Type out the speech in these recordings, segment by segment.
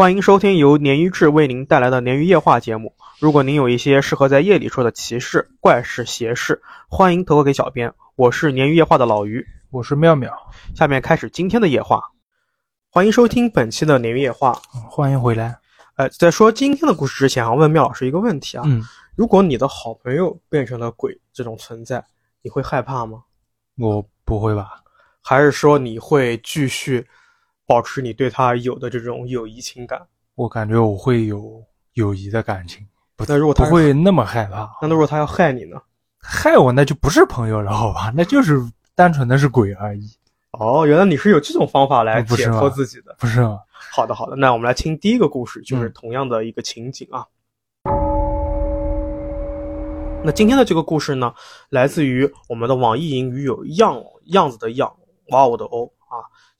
欢迎收听由鲶鱼志为您带来的鲶鱼夜话节目。如果您有一些适合在夜里说的奇事、怪事、邪事，欢迎投稿给小编。我是鲶鱼夜话的老鱼，我是妙妙。下面开始今天的夜话。欢迎收听本期的鲶鱼夜话。欢迎回来。呃，在说今天的故事之前，啊，问妙老师一个问题啊。嗯，如果你的好朋友变成了鬼这种存在，你会害怕吗？我不会吧？还是说你会继续？保持你对他有的这种友谊情感，我感觉我会有友谊的感情。不那如果他不会那么害怕，那如果他要害你呢？害我那就不是朋友了，好吧？那就是单纯的是鬼而已。哦，原来你是有这种方法来解脱自己的，不是吗？好的，好的。那我们来听第一个故事，就是同样的一个情景啊。那今天的这个故事呢，来自于我们的网易云鱼友样样子的样，哇哦的哦啊。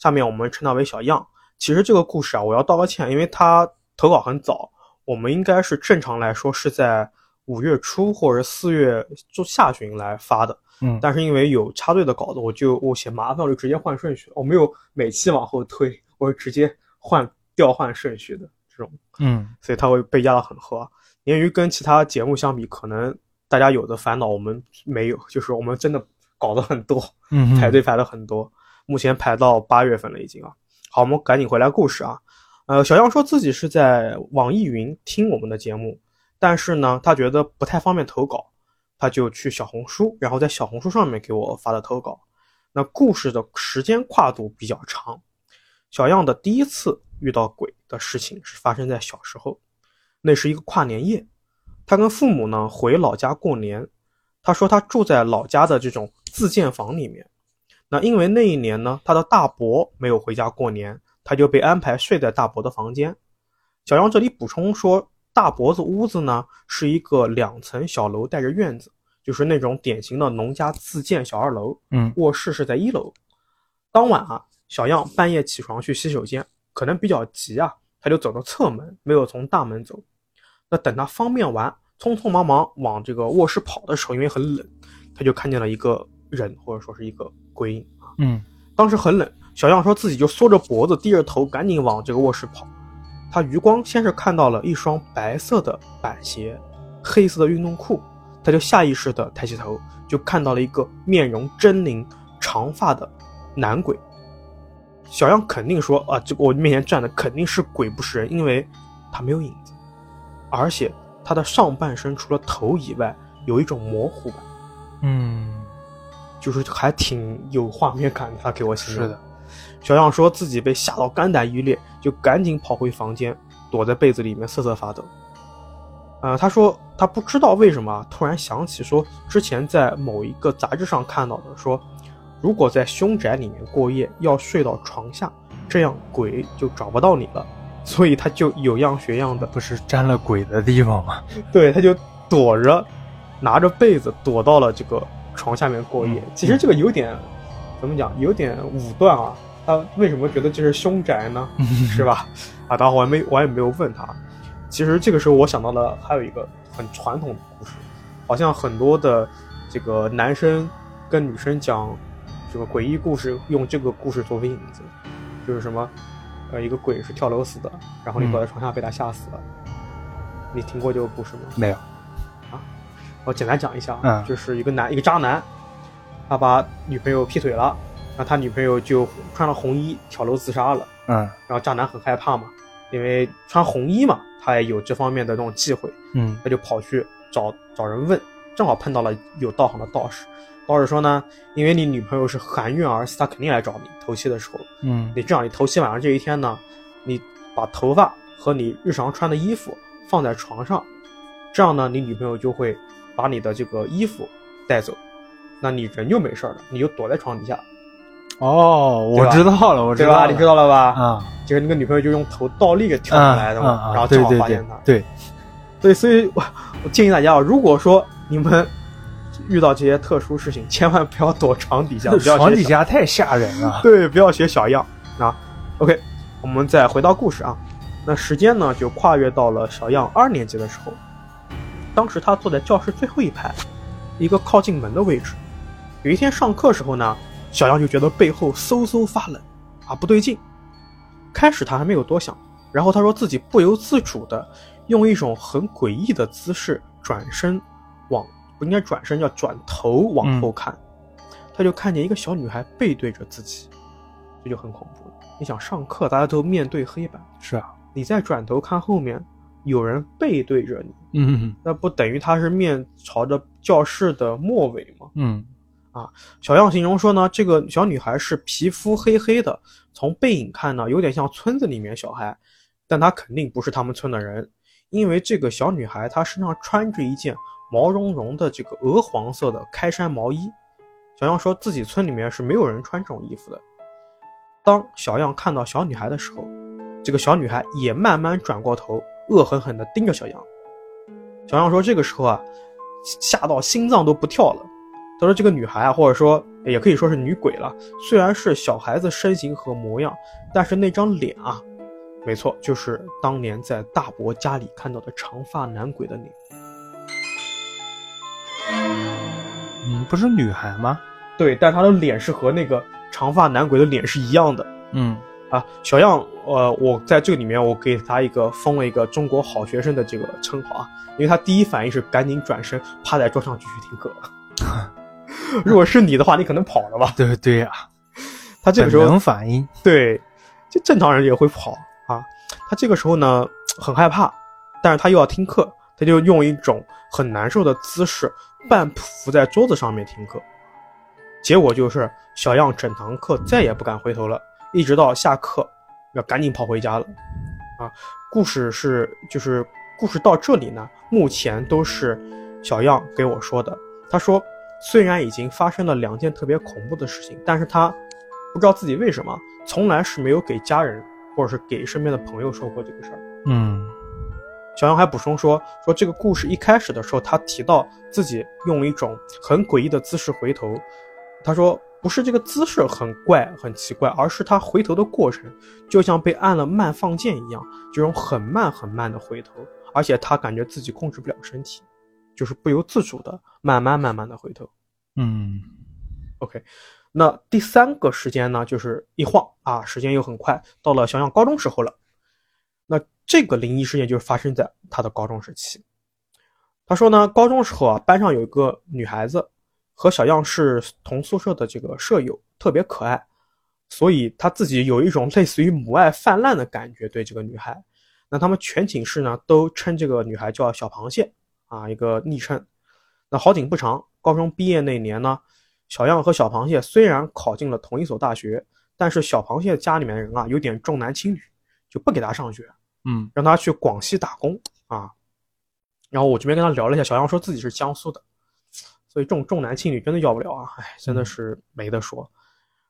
下面我们称他为小样。其实这个故事啊，我要道个歉，因为他投稿很早，我们应该是正常来说是在五月初或者四月就下旬来发的。嗯，但是因为有插队的稿子，我就我嫌麻烦，我就直接换顺序。我没有每期往后推，我是直接换调换顺序的这种。嗯，所以它会被压得很合。鲶鱼跟其他节目相比，可能大家有的烦恼我们没有，就是我们真的搞得很多，嗯，排队排了很多。目前排到八月份了，已经啊。好，我们赶紧回来故事啊。呃，小样说自己是在网易云听我们的节目，但是呢，他觉得不太方便投稿，他就去小红书，然后在小红书上面给我发的投稿。那故事的时间跨度比较长。小样的第一次遇到鬼的事情是发生在小时候，那是一个跨年夜，他跟父母呢回老家过年。他说他住在老家的这种自建房里面。那因为那一年呢，他的大伯没有回家过年，他就被安排睡在大伯的房间。小杨这里补充说，大伯子屋子呢是一个两层小楼，带着院子，就是那种典型的农家自建小二楼。嗯，卧室是在一楼。当晚啊，小样半夜起床去洗手间，可能比较急啊，他就走到侧门，没有从大门走。那等他方便完，匆匆忙忙往这个卧室跑的时候，因为很冷，他就看见了一个人，或者说是一个。鬼影啊，嗯，当时很冷，小样说自己就缩着脖子，低着头，赶紧往这个卧室跑。他余光先是看到了一双白色的板鞋，黑色的运动裤，他就下意识的抬起头，就看到了一个面容狰狞、长发的男鬼。小样肯定说啊，这个我面前站的肯定是鬼，不是人，因为他没有影子，而且他的上半身除了头以外，有一种模糊感。嗯。就是还挺有画面感的，他给我形容。是的，小样说自己被吓到肝胆欲裂，就赶紧跑回房间，躲在被子里面瑟瑟发抖。呃，他说他不知道为什么，突然想起说之前在某一个杂志上看到的，说如果在凶宅里面过夜，要睡到床下，这样鬼就找不到你了。所以他就有样学样的，不是沾了鬼的地方吗？对，他就躲着，拿着被子躲到了这个。床下面过夜，其实这个有点，怎么讲，有点武断啊。他为什么觉得这是凶宅呢？是吧？啊，当然我还没，我也没有问他。其实这个时候我想到了还有一个很传统的故事，好像很多的这个男生跟女生讲这个诡异故事，用这个故事作为引子，就是什么，呃，一个鬼是跳楼死的，然后你躲在床下被他吓死了。你听过这个故事吗？没有。我简单讲一下啊，就是一个男一个渣男，他把女朋友劈腿了，然后他女朋友就穿了红衣跳楼自杀了。嗯，然后渣男很害怕嘛，因为穿红衣嘛，他也有这方面的那种忌讳。嗯，他就跑去找找人问，正好碰到了有道行的道士。道士说呢，因为你女朋友是含冤而死，他肯定来找你头七的时候。嗯，你这样，你头七晚上这一天呢，你把头发和你日常穿的衣服放在床上，这样呢，你女朋友就会。把你的这个衣服带走，那你人就没事了，你就躲在床底下。哦，我知道了，我知道了，你知道了吧？啊，就是那个女朋友就用头倒立给跳出来的嘛，然后正好发现他。对，对，所以我我建议大家啊，如果说你们遇到这些特殊事情，千万不要躲床底下，床底下太吓人了。对，不要学小样啊。OK，我们再回到故事啊，那时间呢就跨越到了小样二年级的时候。当时他坐在教室最后一排，一个靠近门的位置。有一天上课时候呢，小杨就觉得背后嗖嗖发冷，啊，不对劲。开始他还没有多想，然后他说自己不由自主的用一种很诡异的姿势转身往不应该转身要转头往后看，他就看见一个小女孩背对着自己，这就很恐怖了。你想上课大家都面对黑板，是啊，你再转头看后面，有人背对着你，嗯那不等于他是面朝着教室的末尾吗？嗯啊小样形容说呢，这个小女孩是皮肤黑黑的，从背影看呢，有点像村子里面小孩，但她肯定不是他们村的人，因为这个小女孩她身上穿着一件毛茸茸的这个鹅黄色的开衫毛衣。小样说自己村里面是没有人穿这种衣服的。当小样看到小女孩的时候，这个小女孩也慢慢转过头，恶狠狠地盯着小杨。小杨说这个时候啊，吓到心脏都不跳了。他说：“这个女孩啊，或者说也可以说是女鬼了，虽然是小孩子身形和模样，但是那张脸啊，没错，就是当年在大伯家里看到的长发男鬼的脸。嗯，不是女孩吗？对，但她的脸是和那个长发男鬼的脸是一样的嗯啊。小样，呃，我在这个里面我给他一个封了一个中国好学生的这个称号啊，因为他第一反应是赶紧转身趴在桌上继续听课。如果是你的话，你可能跑了吧？对对呀、他这个时候本能反应，对，就正常人也会跑啊。他这个时候呢很害怕，但是他又要听课，他就用一种很难受的姿势半伏在桌子上面听课。结果就是小样整堂课再也不敢回头了，一直到下课要赶紧跑回家了。啊，故事是就是故事到这里呢，目前都是小样给我说的。他说，虽然已经发生了两件特别恐怖的事情，但是他不知道自己为什么从来是没有给家人或者是给身边的朋友说过这个事儿。嗯小杨还补充说，说这个故事一开始的时候，他提到自己用一种很诡异的姿势回头，他说不是这个姿势很怪很奇怪，而是他回头的过程就像被按了慢放键一样，这种很慢很慢的回头，而且他感觉自己控制不了身体，就是不由自主的慢慢慢慢的回头。嗯 OK，那第三个时间呢，就是一晃啊，时间又很快，到了小杨高中时候了。那这个灵异事件就是发生在他的高中时期。他说呢，高中时候啊，班上有一个女孩子和小样是同宿舍的这个舍友，特别可爱，所以他自己有一种类似于母爱泛滥的感觉对这个女孩。那他们全寝室呢都称这个女孩叫小螃蟹啊，一个昵称。那好景不长，高中毕业那年呢，小样和小螃蟹虽然考进了同一所大学，但是小螃蟹家里面的人啊有点重男轻女，就不给他上学，嗯让他去广西打工啊。然后我这边跟他聊了一下，小样说自己是江苏的，所以这种重男轻女真的要不了啊，哎，真的是没得说。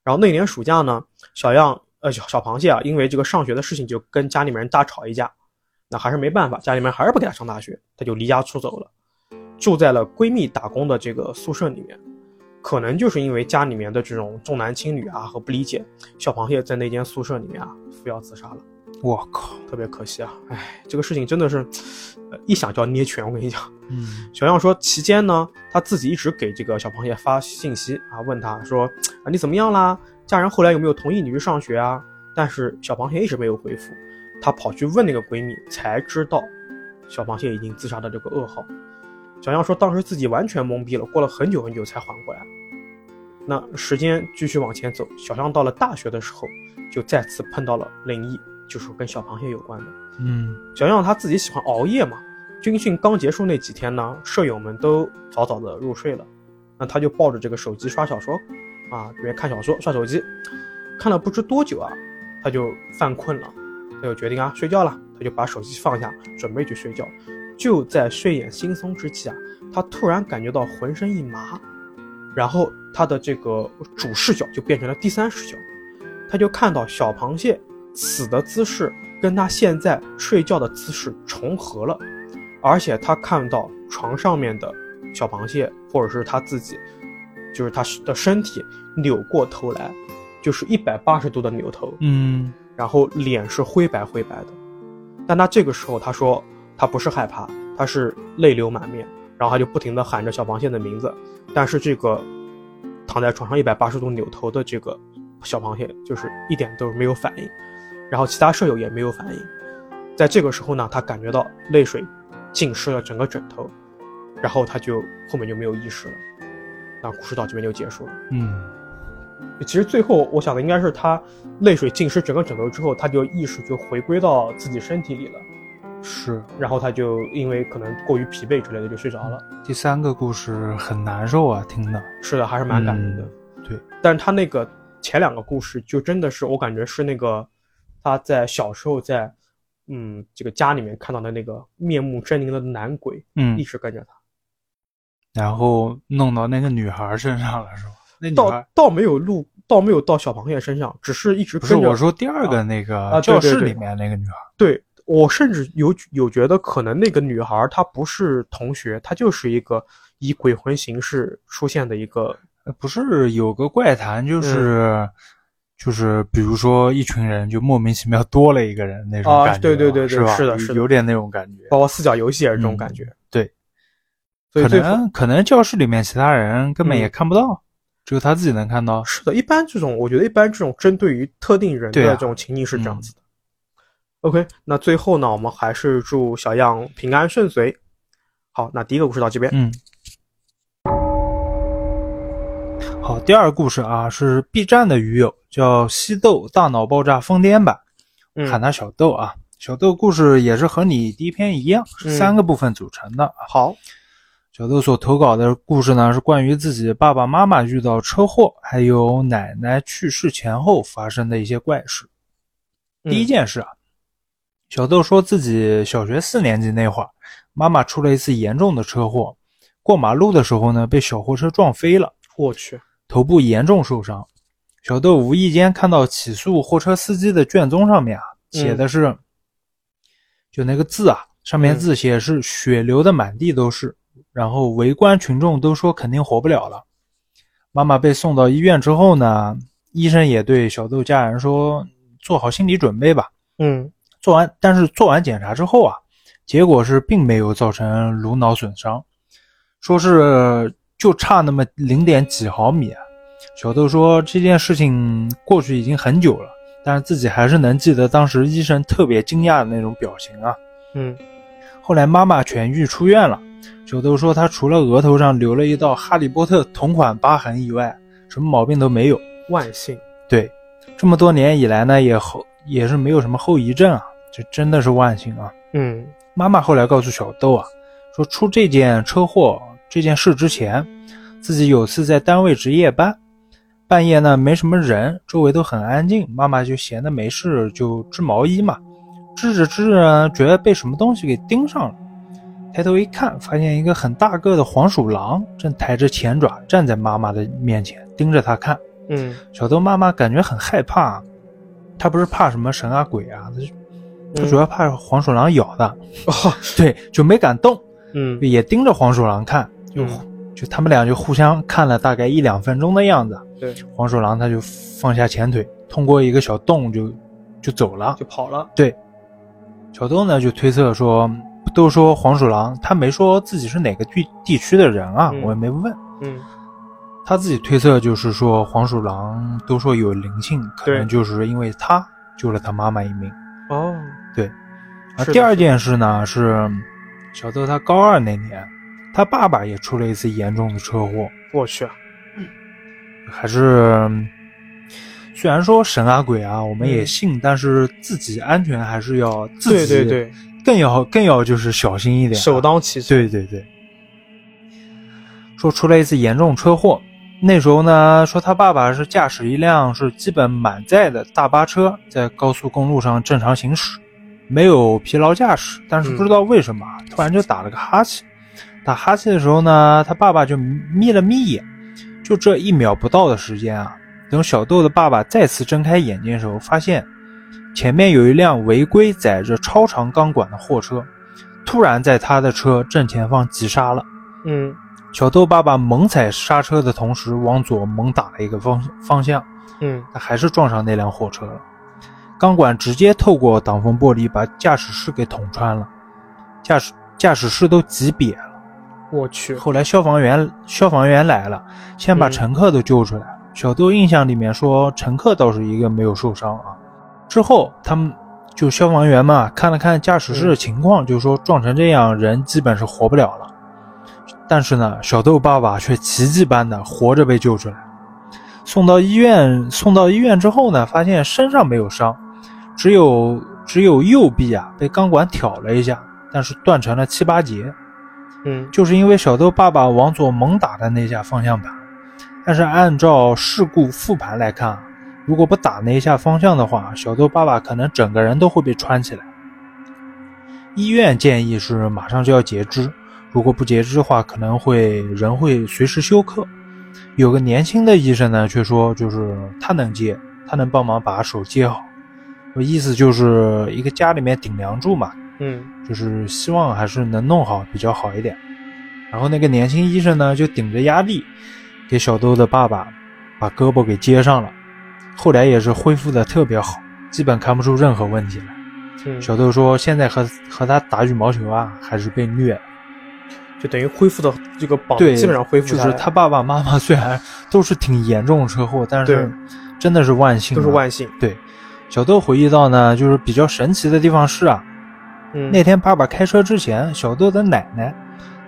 然后那年暑假呢，小样呃小小螃蟹啊，因为这个上学的事情就跟家里面人大吵一架，那还是没办法，家里面还是不给他上大学，他就离家出走了，住在了闺蜜打工的这个宿舍里面。可能就是因为家里面的这种重男轻女啊和不理解，小螃蟹在那间宿舍里面啊服药自杀了。我靠，特别可惜啊！哎，这个事情真的是，呃，一想就要捏拳。我跟你讲，嗯小样说期间呢，他自己一直给这个小螃蟹发信息啊，问他说啊你怎么样啦？家人后来有没有同意你去上学啊？但是小螃蟹一直没有回复。他跑去问那个闺蜜，才知道小螃蟹已经自杀的这个噩耗。小样说当时自己完全懵逼了，过了很久很久才缓过来。那时间继续往前走，小样到了大学的时候，就再次碰到了灵异，就是跟小螃蟹有关的。嗯小样他自己喜欢熬夜嘛，军训刚结束那几天呢，舍友们都早早的入睡了，那他就抱着这个手机刷小说，啊，这边看小说刷手机，看了不知多久啊，他就犯困了，他就决定啊睡觉了，他就把手机放下，准备去睡觉。就在睡眼惺忪之际啊，他突然感觉到浑身一麻，然后他的这个主视角就变成了第三视角，他就看到小螃蟹死的姿势跟他现在睡觉的姿势重合了，而且他看到床上面的小螃蟹或者是他自己，就是他的身体扭过头来，就是一百八十度的扭头，嗯然后脸是灰白灰白的。但他这个时候他说他不是害怕，他是泪流满面，然后他就不停地喊着小螃蟹的名字，但是这个躺在床上一百八十度扭头的这个小螃蟹就是一点都没有反应，然后其他舍友也没有反应，在这个时候呢，他感觉到泪水浸湿了整个枕头，然后他就后面就没有意识了。那故事到这边就结束了。嗯，其实最后我想的应该是他泪水浸湿整个枕头之后，他就意识就回归到自己身体里了，是。然后他就因为可能过于疲惫之类的就睡着了。第三个故事很难受啊，听的。是的，还是蛮感人的。对，但是他那个前两个故事就真的是我感觉是那个他在小时候在嗯这个家里面看到的那个面目狰狞的男鬼，嗯一，直跟着他。然后弄到那个女孩身上了，是吧？那女倒孩倒没有路，倒没有到小螃蟹身上，只是一直不是。我说第二个那个啊教室里面那个女孩，对我甚至有有觉得，可能那个女孩她不是同学，她就是一个以鬼魂形式出现的一个。呃不是有个怪谈，就是、嗯就是比如说一群人就莫名其妙多了一个人那种啊感觉吧，对对对对是吧？是的是的有点那种感觉。包括四角游戏也是这种嗯感觉。对，可所以最后能可能教室里面其他人根本也嗯看不到，只有他自己能看到。是的，一般这种我觉得一般这种针对于特定人的这种情境是这样子的。OK，那最后呢，我们还是祝小样平安顺遂。好，那第一个故事到这边。嗯，好，第二个故事啊是 B 站的鱼友叫西豆大脑爆炸疯癫版，嗯喊他小豆啊。小豆故事也是和你第一篇一样，是嗯三个部分组成的啊。好，小豆所投稿的故事呢，是关于自己爸爸妈妈遇到车祸，还有奶奶去世前后发生的一些怪事。第一嗯件事啊，小豆说自己小学四年级那会儿，妈妈出了一次严重的车祸，过马路的时候呢，被小货车撞飞了，我去，头部严重受伤。小豆无意间看到起诉货车司机的卷宗上面啊，写的是，就那个字啊，上面字写是血流的满地都是，然后围观群众都说肯定活不了了。妈妈被送到医院之后呢，医生也对小豆家人说，做好心理准备吧。嗯做完，但是做完检查之后啊，结果是并没有造成颅脑损伤，说是就差那么零点几毫米啊。小豆说这件事情过去已经很久了，但是自己还是能记得当时医生特别惊讶的那种表情啊。嗯后来妈妈痊愈出院了，小豆说他除了额头上留了一道哈利波特同款疤痕以外，什么毛病都没有。万幸。对，这么多年以来呢，也后也是没有什么后遗症啊，这真的是万幸啊。嗯妈妈后来告诉小豆啊，说出这件车祸这件事之前，自己有次在单位值夜班，半夜呢没什么人，周围都很安静，妈妈就闲的没事就织毛衣嘛，织着织着呢，觉得被什么东西给盯上了，抬头一看，发现一个很大个的黄鼠狼正抬着前爪站在妈妈的面前，盯着她看。嗯。小豆妈妈感觉很害怕，她不是怕什么神啊鬼啊，她就她嗯主要怕黄鼠狼咬的，哦。对，就没敢动，嗯。也盯着黄鼠狼看，就、嗯就他们俩就互相看了大概一两分钟的样子。对，黄鼠狼它就放下前腿，通过一个小洞就就走了。就跑了。对，小豆呢就推测说，都说黄鼠狼，他没说自己是哪个地地区的人啊，嗯我也没问。嗯他自己推测就是说，黄鼠狼都说有灵性，可能就是因为他救了他妈妈一命。哦对。啊第二件事呢是，小豆他高二那年，他爸爸也出了一次严重的车祸，我去。还是虽然说神啊鬼啊我们也嗯信，但是自己安全还是要自己对对对，更要更要就是小心一点啊，首当其冲。对对对，说出了一次严重车祸。那时候呢，说他爸爸是驾驶一辆是基本满载的大巴车，在高速公路上正常行驶，没有疲劳驾驶，但是不知道为什么、突然就打了个哈欠。打哈欠的时候呢，他爸爸就眯了眯眼，就这一秒不到的时间啊，等小豆的爸爸再次睁开眼睛的时候，发现前面有一辆违规载着超长钢管的货车，突然在他的车正前方急刹了。嗯小豆爸爸猛踩刹车的同时，往左猛打了一个方方向，嗯他还是撞上那辆货车了。钢管直接透过挡风玻璃，把驾驶室给捅穿了，驾驶驾驶室都挤瘪了。我去。后来消防员消防员来了，先把嗯乘客都救出来了。小豆印象里面说，乘客倒是一个没有受伤啊。之后他们就消防员嘛，看了看驾驶室的情况，就说撞成这样，人基本是活不了了。但是呢，小豆爸爸却奇迹般的活着被救出来，送到医院。送到医院之后呢，发现身上没有伤，只有只有右臂啊被钢管挑了一下，但是断成了七八节。嗯，就是因为小豆爸爸往左猛打的那下方向盘。但是按照事故复盘来看。如果不打那一下方向的话，小豆爸爸可能整个人都会被穿起来。医院建议是马上就要截肢，如果不截肢的话，可能会人会随时休克。有个年轻的医生呢，却说就是他能接，他能帮忙把手接好。意思就是一个家里面顶梁柱嘛，嗯，就是希望还是能弄好比较好一点。然后那个年轻医生呢，就顶着压力给小豆的爸爸把胳膊给接上了。后来也是恢复的特别好，基本看不出任何问题来。小豆说：“现在和和他打羽毛球啊，还是被虐，就等于恢复的这个膀对，基本上恢复。就是他爸爸妈妈虽然都是挺严重的车祸，但是真的是万幸，都是万幸。对，小豆回忆到呢，就是比较神奇的地方是啊，嗯，那天爸爸开车之前，小豆的奶奶，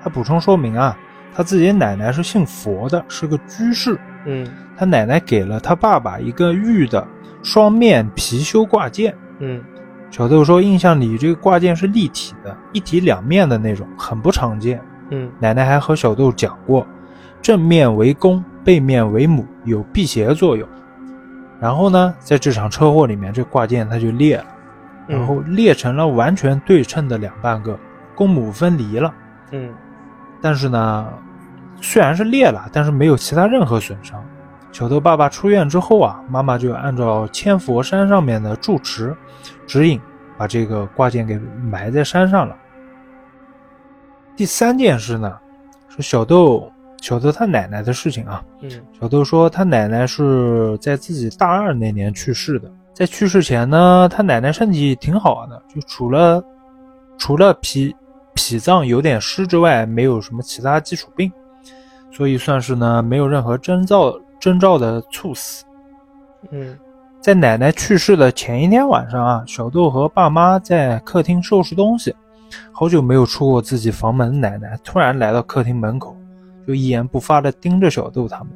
他补充说明啊，他自己奶奶是信佛的，是个居士。嗯。他奶奶给了他爸爸一个玉的双面貔貅挂件。嗯，小豆说，印象里这个挂件是立体的，一体两面的那种，很不常见。嗯，奶奶还和小豆讲过，正面为公，背面为母，有辟邪作用。然后呢，在这场车祸里面，这挂件它就裂了，然后裂成了完全对称的两半个，公母分离了。嗯，但是呢，虽然是裂了，但是没有其他任何损伤。小豆爸爸出院之后啊，妈妈就按照千佛山上面的住持指引，把这个挂件给埋在山上了。第三件事呢，是小豆小豆他奶奶的事情啊。嗯，小豆说他奶奶是在自己大二那年去世的，在去世前呢，他奶奶身体挺好的，就除了除了脾脾脏有点湿之外，没有什么其他基础病，所以算是呢没有任何征兆。征兆的猝死。嗯，在奶奶去世的前一天晚上啊，小豆和爸妈在客厅收拾东西，好久没有出过自己房门。奶奶突然来到客厅门口，就一言不发的盯着小豆他们。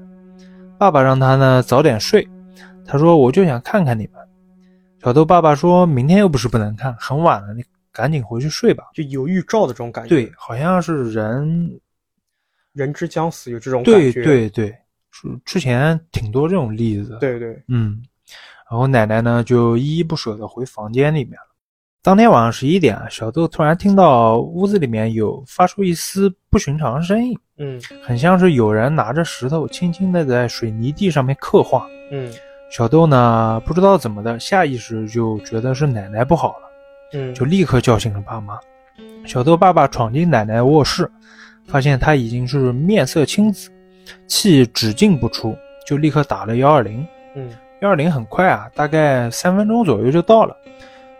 爸爸让他呢早点睡，他说我就想看看你们。小豆爸爸说明天又不是不能看，很晚了，你赶紧回去睡吧。就有预兆的这种感觉。对，好像是人人之将死有这种感觉。对对对。是之前挺多这种例子，对对，嗯，然后奶奶呢就依依不舍的回房间里面了。当天晚上十一点，小豆突然听到屋子里面有发出一丝不寻常声音，嗯，很像是有人拿着石头轻轻的在水泥地上面刻画，嗯，小豆呢不知道怎么的，下意识就觉得是奶奶不好了，嗯，就立刻叫醒了爸妈。小豆爸爸闯进奶奶卧室，发现她已经是面色青紫。气只进不出，就立刻打了幺二零。嗯，幺二零很快啊，大概三分钟左右就到了。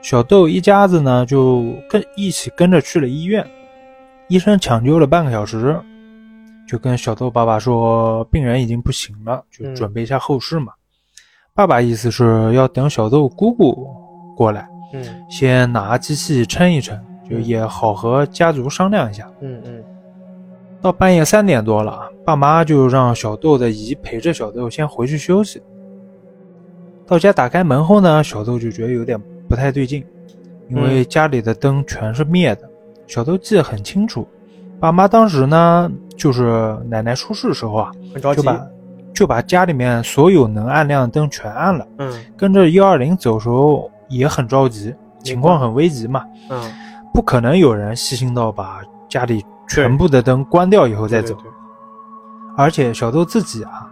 小豆一家子呢就跟一起跟着去了医院。医生抢救了半个小时，就跟小豆爸爸说，病人已经不行了，就准备一下后事嘛。爸爸意思是要等小豆姑姑过来，嗯，先拿机器称一称，就也好和家族商量一下。嗯嗯。到半夜三点多了，爸妈就让小豆的姨陪着小豆先回去休息。到家打开门后呢，小豆就觉得有点不太对劲，因为家里的灯全是灭的。小豆记得很清楚，爸妈当时呢，就是奶奶出事的时候啊，就把就把家里面所有能按亮的灯全按了。嗯，跟着幺二零走时候也很着急，情况很危急嘛。嗯，不可能有人细心到把家里。全部的灯关掉以后再走，而且小豆自己啊，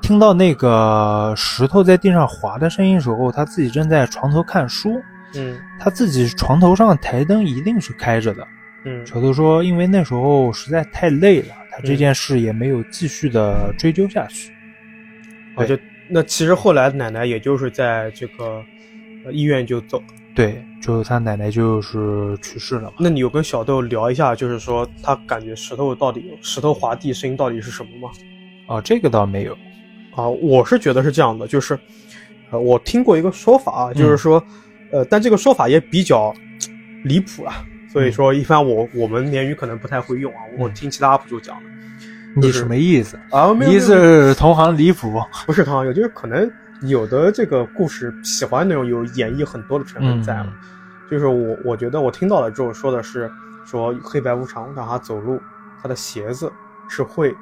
听到那个石头在地上滑的声音时候，他自己正在床头看书。嗯，他自己床头上台灯一定是开着的。嗯，小豆说，因为那时候实在太累了，他这件事也没有继续的追究下去。啊，就那其实后来奶奶也就是在这个医院就走。对，就是他奶奶就是去世了嘛。那你有跟小豆聊一下，就是说他感觉石头到底石头滑地声音到底是什么吗？啊，这个倒没有。啊，我是觉得是这样的，就是，呃，我听过一个说法啊，就是说，呃，但这个说法也比较离谱啊，所以说一般我我们鲶鱼可能不太会用啊，我听其他 UP 主讲的你什么意思？啊，意没有没有思同行离谱。不是同行有，就是可能有的这个故事喜欢那种有演绎很多的成分在了。嗯就是我我觉得我听到了之后说的是说黑白无常让他走路，他的鞋子是会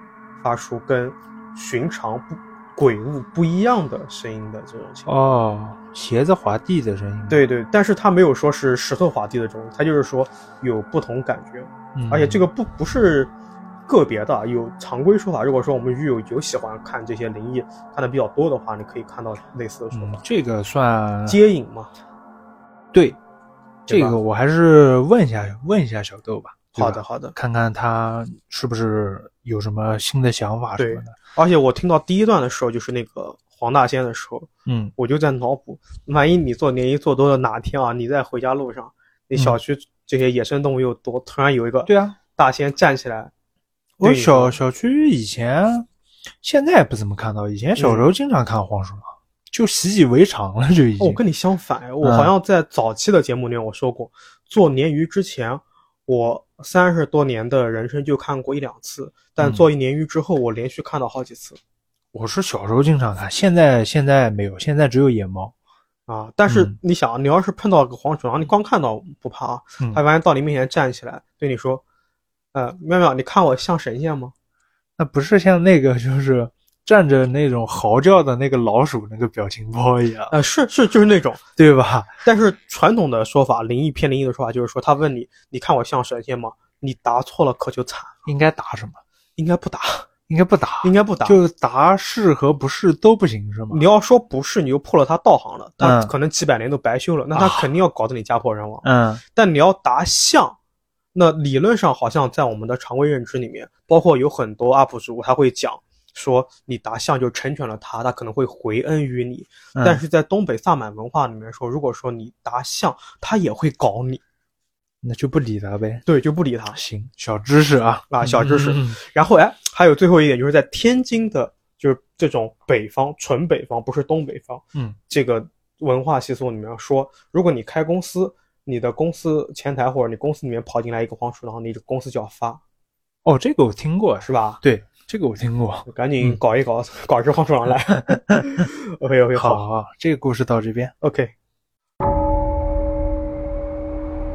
发出跟寻常不鬼物不一样的声音的这种情况。哦，鞋子滑地的声音。，对对，但是他没有说是石头滑地的这种，他就是说有不同感觉，嗯、而且这个不不是个别的，有常规说法。如果说我们狱友有喜欢看这些灵异看的比较多的话，你可以看到类似的说法，，嗯这个算接引吗。对。这个我还是问一下问一下小豆吧好的，好的。看看他是不是有什么新的想法什么的。而且我听到第一段的时候，就是那个黄大仙的时候，嗯我就在脑补，万一你做鲶鱼做多了，哪天啊，你在回家路上，你小区这些野生动物又多，突然有一个对啊，大仙站起来，我小小区以前，现在不怎么看到，以前小时候经常看黄鼠狼，就习以为常了，就已经。哦我跟你相反，嗯我好像在早期的节目里面我说过，做鲶鱼之前，我三十多年的人生就看过一两次，但嗯做一年鱼之后，我连续看到好几次我是小时候经常看，现在现在没有，现在只有野猫。啊。但是嗯你想，你要是碰到个黄鼠狼，你光看到不怕它万一到你面前站起来对你说，呃，妙妙，你看我像神仙吗？那不是像那个就是站着那种嚎叫的那个老鼠那个表情包一样，呃，是是，就是那种。对吧？但是传统的说法，灵异偏灵异的说法就是说，他问你，你看我像神仙吗？你答错了可就惨，应该答什么？应该不答，应该不答，应该不答。就答是和不是都不行是吗？你要说不是，你就破了他道行了，他嗯可能几百年都白修了，那他啊肯定要搞得你家破人亡。嗯但你要答像，那理论上好像在我们的常规认知里面，包括有很多 UP 主他会讲说，你答相就成全了他，他可能会回恩于你。嗯，但是在东北萨满文化里面说，如果说你答相，他也会搞你，那就不理他呗。对，就不理他。行，小知识啊。啊小知识。然后哎，还有最后一点就是在天津的，就是这种北方纯北方，不是东北方，嗯。这个文化习俗里面说，如果你开公司，你的公司前台或者你公司里面跑进来一个黄鼠狼，你的公司就要发，哦，这个我听过，是吧？对，这个我听过。赶紧嗯搞一搞，搞只黄鼠狼来。OK OK 好好，这个故事到这边。OK。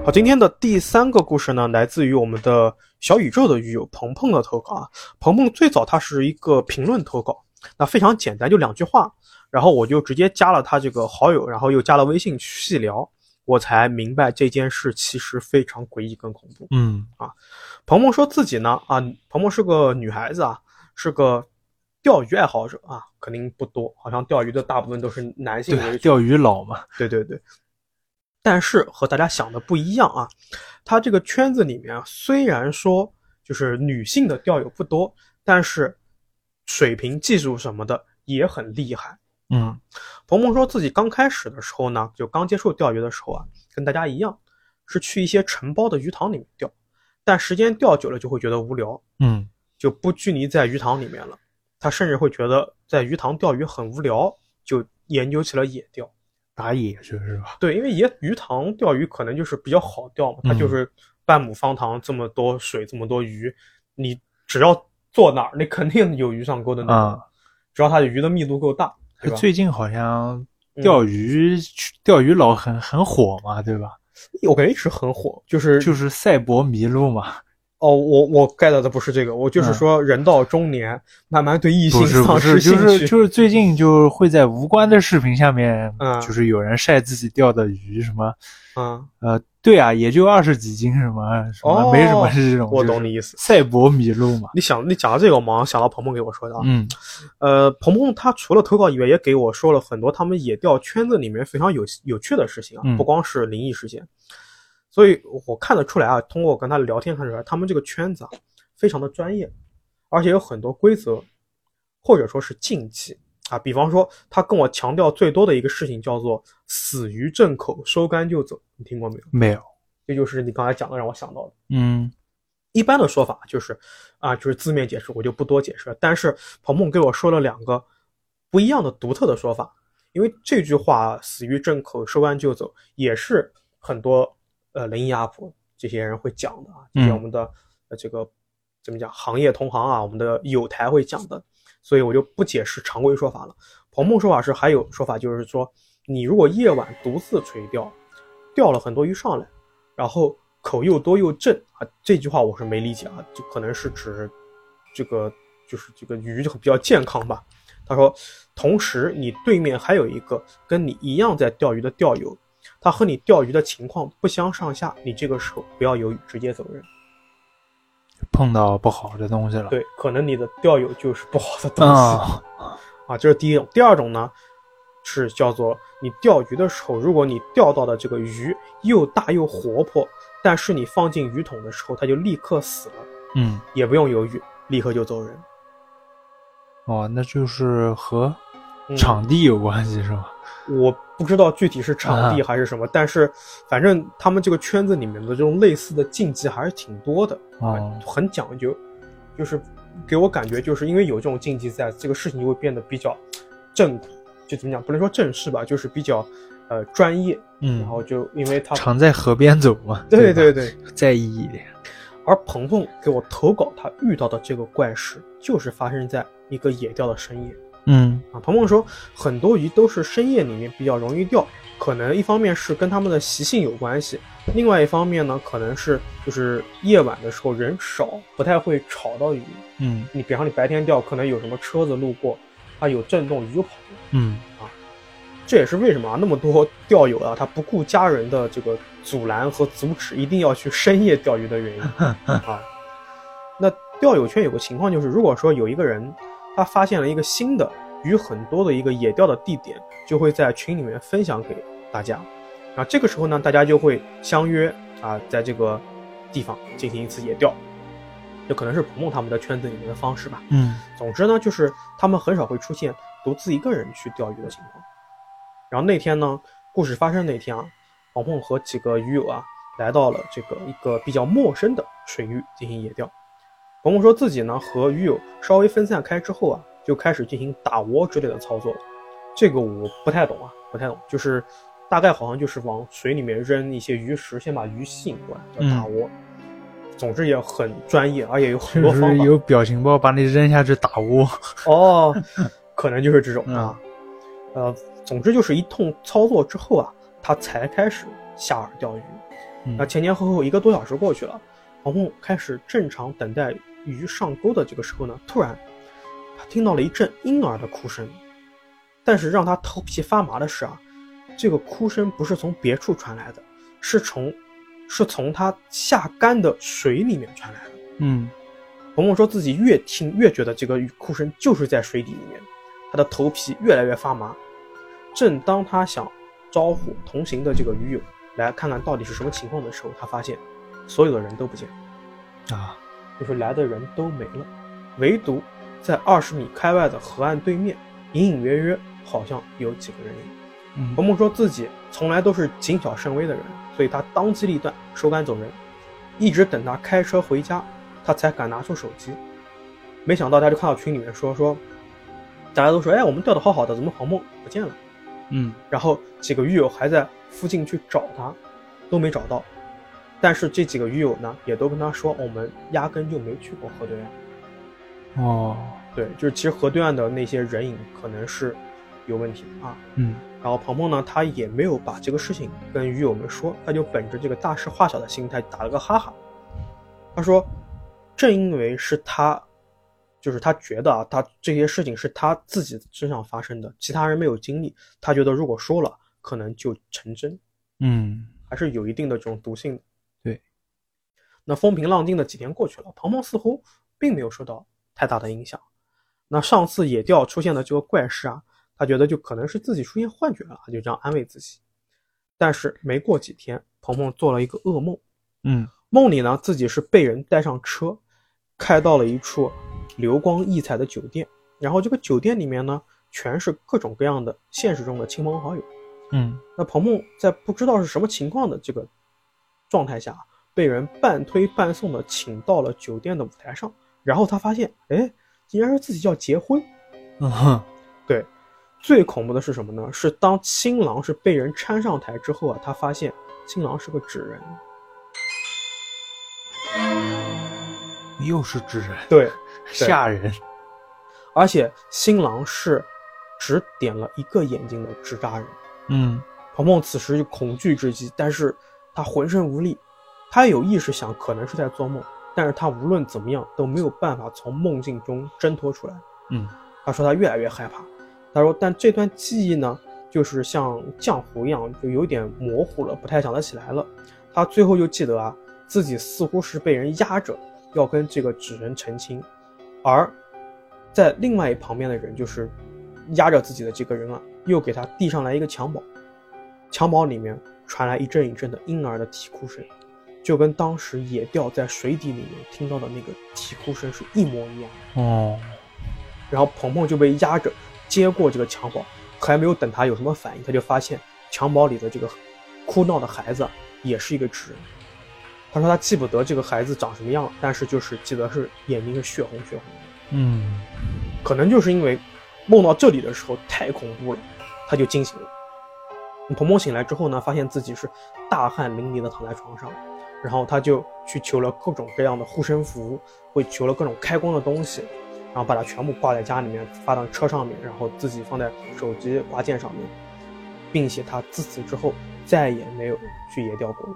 好，今天的第三个故事呢，来自于我们的小宇宙的鱼友鹏鹏的投稿啊。鹏鹏最早他是一个评论投稿，那非常简单，就两句话，然后我就直接加了他这个好友，然后又加了微信细聊，我才明白这件事其实非常诡异跟恐怖。嗯啊鹏鹏说自己呢，啊，鹏鹏是个女孩子啊，是个钓鱼爱好者啊，肯定不多，好像钓鱼的大部分都是男性为对，主。钓鱼佬嘛。对对对，但是和大家想的不一样啊，他这个圈子里面啊虽然说就是女性的钓友不多，但是水平、技术什么的也很厉害。嗯鹏鹏说自己刚开始的时候呢，就刚接触钓鱼的时候啊，跟大家一样，是去一些承包的鱼塘里面钓，但时间钓久了就会觉得无聊，嗯就不拘泥在鱼塘里面了。他甚至会觉得在鱼塘钓鱼很无聊，就研究起了野钓。打野去是吧？对，因为野鱼塘钓鱼可能就是比较好钓嘛，它嗯就是半亩方塘这么多水，这么多鱼，你只要坐哪儿，你肯定有鱼上钩的那种，啊只要它的鱼的密度够大，对吧？最近好像嗯钓鱼钓鱼佬很很火嘛，对吧？我感觉一直很火，就是就是赛博迷路嘛。哦，我我 get 的不是这个，我就是嗯说人到中年，慢慢对异性丧失兴趣。是就是最近就会在无关的视频下面，嗯就是有人晒自己钓的鱼什么，嗯，呃，对啊，也就二十几斤什么什么，哦没什么是这种。我懂你意思。赛博麋鹿嘛。你想，你讲到这个，我马上想到鹏鹏给我说的啊。嗯呃，鹏鹏他除了投稿以外，也给我说了很多他们野钓圈子里面非常有有趣的事情啊，嗯不光是灵异事件。所以我看得出来啊，通过我跟他聊天看出来，他们这个圈子啊非常的专业，而且有很多规则或者说是禁忌啊。比方说，他跟我强调最多的一个事情叫做“死于正口，收竿就走”，你听过没有？没有。这就是你刚才讲的让我想到的。嗯一般的说法就是啊，就是字面解释，我就不多解释了。但是鹏鹏给我说了两个不一样的独特的说法，因为这句话“死于正口，收竿就走”也是很多呃雷音阿婆这些人会讲的啊，这些我们的、呃这个怎么讲行业同行啊，我们的友台会讲的，所以我就不解释常规说法了。鹏鹏说法是还有说法，就是说你如果夜晚独自垂钓，钓了很多鱼上来，然后口又多又正啊，这句话我是没理解啊，就可能是指这个就是这个鱼就比较健康吧。他说，同时你对面还有一个跟你一样在钓鱼的钓友，他和你钓鱼的情况不相上下，你这个时候不要犹豫，直接走人。碰到不好的东西了。对，可能你的钓友就是不好的东西啊，啊，这是第一种。第二种呢，是叫做你钓鱼的时候，如果你钓到的这个鱼又大又活泼，但是你放进鱼桶的时候，它就立刻死了，嗯，也不用犹豫，立刻就走人。哦，那就是和嗯场地有关系是吗？我不知道具体是场地还是什么，但是反正他们这个圈子里面的这种类似的禁忌还是挺多的啊，哦很讲究，就是给我感觉就是因为有这种禁忌在，这个事情就会变得比较正，就怎么讲，不能说正式吧，就是比较呃专业，嗯然，后就因为他常在河边走嘛。吧对对对，在意一点。而鹏鹏给我投稿他遇到的这个怪事，就是发生在一个野钓的深夜。嗯啊，鹏鹏说，很多鱼都是深夜里面比较容易钓，可能一方面是跟它们的习性有关系，另外一方面呢，可能是就是夜晚的时候人少，不太会吵到鱼。嗯你比方你白天钓，可能有什么车子路过，它有震动，鱼就跑了。嗯这也是为什么啊，那么多 钓友啊，他不顾家人的这个阻拦和阻止，一定要去深夜钓鱼的原因 啊。那钓友圈有个情况就是，如果说有一个人他发现了一个新的鱼很多的一个野钓的地点，就会在群里面分享给大家。然后这个时候呢，大家就会相约啊，在这个地方进行一次野钓。这可能是鹏鹏他们的圈子里面的方式吧。嗯总之呢，就是他们很少会出现独自一个人去钓鱼的情况。然后那天呢，故事发生那天啊，鹏鹏和几个鱼友啊来到了这个一个比较陌生的水域进行野钓。鹏鹏说自己呢和鱼友稍微分散开之后啊，就开始进行打窝之类的操作了。这个我不太懂啊，不太懂，就是大概好像就是往水里面扔一些鱼食，先把鱼吸引过来，叫打窝。总之也很专业，而且有很多方法。就是有表情包把你扔下去打窝。哦，可能就是这种嗯啊。呃，总之就是一通操作之后啊，他才开始下饵钓鱼。嗯那前前后后一个多小时过去了，鹏鹏开始正常等待鱼上钩的这个时候呢，突然他听到了一阵婴儿的哭声。但是让他头皮发麻的是啊，这个哭声不是从别处传来的，是从是从他下竿的水里面传来的。嗯鹏鹏说自己越听越觉得这个哭声就是在水底里面，他的头皮越来越发麻。正当他想招呼同行的这个鱼友来看看到底是什么情况的时候，他发现所有的人都不见了，啊就是来的人都没了，唯独在二十米开外的河岸对面，隐隐约约好像有几个人影。嗯鹏鹏说自己从来都是谨小慎微的人，所以他当机立断收杆走人，一直等他开车回家，他才敢拿出手机。没想到他就看到群里面说说，大家都说哎我们钓的好好的，怎么鹏鹏不见了？嗯然后几个鱼友还在附近去找他，都没找到。但是这几个鱼友呢，也都跟他说，我们压根就没去过河对岸。哦对，就是其实河对岸的那些人影可能是有问题啊。嗯然后鹏鹏呢，他也没有把这个事情跟鱼友们说，他就本着这个大事化小的心态打了个哈哈。他说，正因为是他，就是他觉得啊，他这些事情是他自己身上发生的，其他人没有经历，他觉得如果说了，可能就成真，嗯还是有一定的这种毒性的。对。那风平浪静的几天过去了，鹏鹏似乎并没有受到太大的影响。那上次野钓出现的这个怪事啊，他觉得就可能是自己出现幻觉了，他就这样安慰自己。但是没过几天，鹏鹏做了一个噩梦，嗯梦里呢自己是被人带上车，开到了一处流光溢彩的酒店，然后这个酒店里面呢全是各种各样的现实中的亲朋好友。嗯那鹏鹏在不知道是什么情况的这个状态下，被人半推半送的请到了酒店的舞台上，然后他发现，哎，竟然是自己要结婚。嗯哼对，最恐怖的是什么呢？是当新郎是被人搀上台之后啊，他发现新郎是个纸人。又是纸人，对，吓人。而且新郎是只点了一个眼睛的纸扎人。嗯，鹏鹏此时就恐惧至极，但是他浑身无力，他有意识想可能是在做梦，但是他无论怎么样都没有办法从梦境中挣脱出来。嗯，他说他越来越害怕，他说但这段记忆呢，就是像浆糊一样，就有点模糊了，不太想得起来了。他最后就记得啊，自己似乎是被人压着，要跟这个纸人成亲，而在另外一旁边的人就是压着自己的这个人啊，又给他递上来一个襁褓，襁褓里面传来一阵一阵的婴儿的啼哭声，就跟当时野钓在水底里面听到的那个啼哭声是一模一样的。哦，然后鹏鹏就被压着接过这个襁褓，还没有等他有什么反应，他就发现襁褓里的这个哭闹的孩子也是一个纸人。他说他记不得这个孩子长什么样，但是就是记得是眼睛是血红血红的。嗯，可能就是因为梦到这里的时候太恐怖了，他就惊醒了。鹏鹏醒来之后呢，发现自己是大汗淋漓的躺在床上，然后他就去求了各种各样的护身符，会求了各种开光的东西，然后把它全部挂在家里面，发到车上面，然后自己放在手机挂件上面，并且他自此之后再也没有去野钓过了。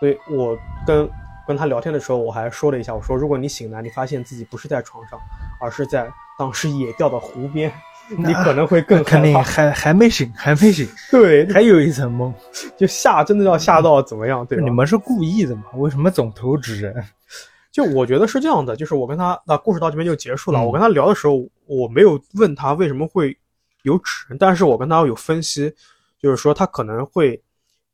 所以我跟跟他聊天的时候，我还说了一下，我说如果你醒来，你发现自己不是在床上，而是在当时野钓的湖边，你可能会更肯定。还还没醒，还没醒，对，还有一层梦。就吓，真的要吓到怎么样？对吧？你们是故意的吗？为什么总投纸人？就我觉得是这样的，就是我跟他那故事到这边就结束了。嗯我跟他聊的时候，我没有问他为什么会有纸人，但是我跟他有分析，就是说他可能会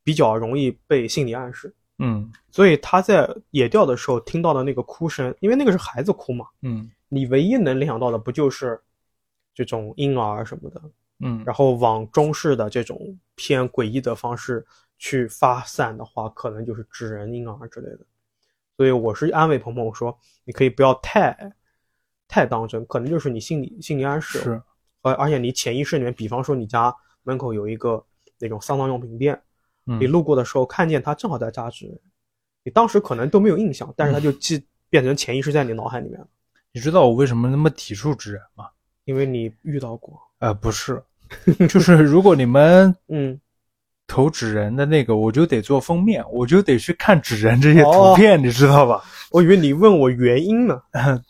比较容易被心理暗示，嗯所以他在野钓的时候听到的那个哭声，因为那个是孩子哭嘛，嗯你唯一能联想到的不就是这种婴儿什么的，嗯，然后往中式的这种偏诡异的方式去发散的话，可能就是纸人、婴儿之类的。所以我是安慰鹏鹏我说，你可以不要太太当真，可能就是你心理心理暗示，是而而且你潜意识里面，比方说你家门口有一个那种丧葬用品店，嗯。你路过的时候看见他正好在扎纸人，你当时可能都没有印象，但是他就记变成潜意识在你脑海里面了，你知道我为什么那么抵触纸人吗？因为你遇到过。呃，不是，就是如果你们 嗯，投纸人的那个，我就得做封面，我就得去看纸人这些哦图片，你知道吧？我以为你问我原因呢。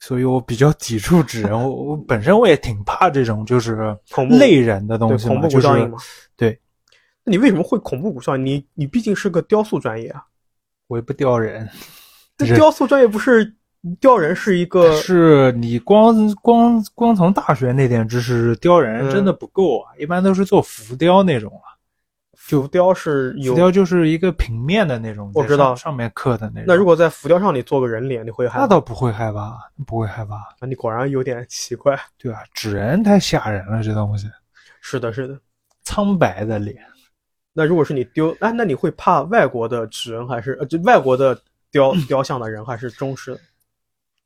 所以我比较抵触纸人。我我本身我也挺怕这种就是类人的东西嘛，就是怖谷效应嘛。对，那你为什么会恐怖谷效应？你你毕竟是个雕塑专业啊，我也不雕人。这是雕塑专业不是雕人是一个是你光光光从大学那点知识雕人嗯真的不够啊，一般都是做浮雕那种啊。浮雕是有浮雕就是一个平面的那种，我知道上上面刻的那种。那如果在浮雕上你做个人脸，你会害怕？那倒不会害怕，不会害怕。那，你果然有点奇怪。对啊，纸人太吓人了，这东西是的，是的。苍白的脸，那如果是你丢，哎，那你会怕外国的纸人还是呃，就外国的雕 雕像的人还是中式的？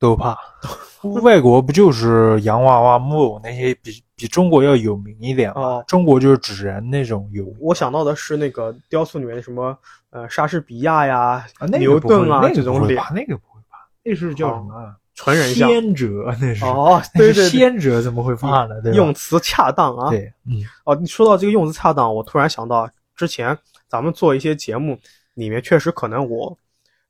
都怕。外国不就是洋娃娃、木偶那些比比中国要有名一点吗？哦中国就是纸人那种有我想到的是那个雕塑里面的什么呃莎士比亚呀、啊，那个牛顿啊那个这种脸那个不会怕，那是叫什么啊？纯人像。先哲那是哦，对对对，先哲怎么会怕呢？用词恰当啊。对，嗯哦，你说到这个用词恰当，我突然想到，之前咱们做一些节目，里面确实可能我，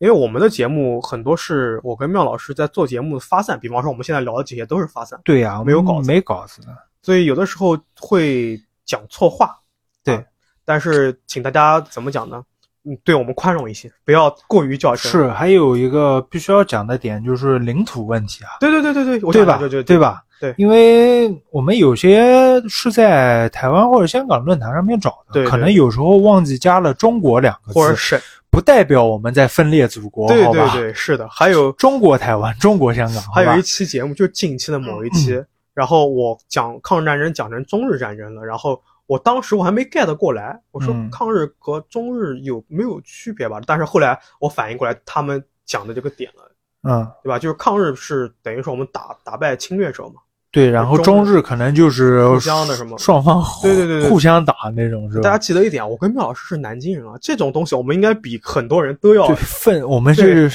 因为我们的节目很多是我跟妙老师在做节目发散，比方说我们现在聊的这些都是发散，对呀，没有稿子没稿子的。所以有的时候会讲错话。对啊但是请大家怎么讲呢？嗯，对我们宽容一些，不要过于较真。，是，还有一个必须要讲的点就是领土问题啊，对对对对对，对吧？想就就对吧？对因为我们有些是在台湾或者香港论坛上面找的，对对可能有时候忘记加了“中国”两个字，或者是不代表我们在分裂祖国，对好吧？对对，是的，还有中国台湾，中国香港，还有一期节目，就近期的某一期，然后我讲抗日战争讲成中日战争了，然后我当时我还没 get 过来，我说嗯抗日和中日有没有区别吧？但是后来我反应过来，他们讲的这个点了，嗯，对吧？就是抗日是等于说我们打打败侵略者嘛，对，然后中中日可能就是互相的什么双方对对对对互相打那种是吧大家？记得一点，我跟缪老师是南京人啊，这种东西我们应该比很多人都要对，奋我们是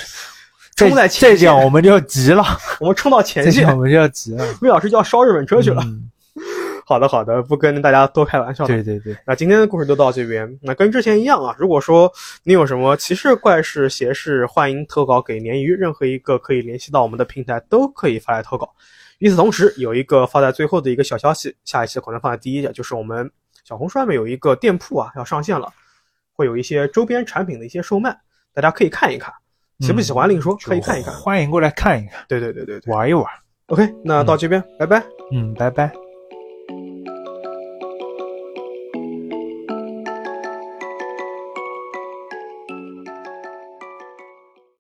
冲在前再讲线我们就要急了，我们冲到前线我，们就要急了。缪老师就要烧日本车去了。嗯好的好的，不跟大家多开玩笑了。对对对，那今天的故事就到这边。那跟之前一样啊，如果说你有什么奇事、怪事、邪事，欢迎投稿给鲶鱼，任何一个可以联系到我们的平台都可以发来投稿。与此同时，有一个放在最后的一个小消息，下一期可能放在第一页，就是我们小红书上面有一个店铺啊要上线了，会有一些周边产品的一些售卖，大家可以看一看。喜不喜欢另说，可以看一看。欢迎过来看一看，对对对对对。玩一玩。OK，那到这边，拜拜。嗯，拜拜。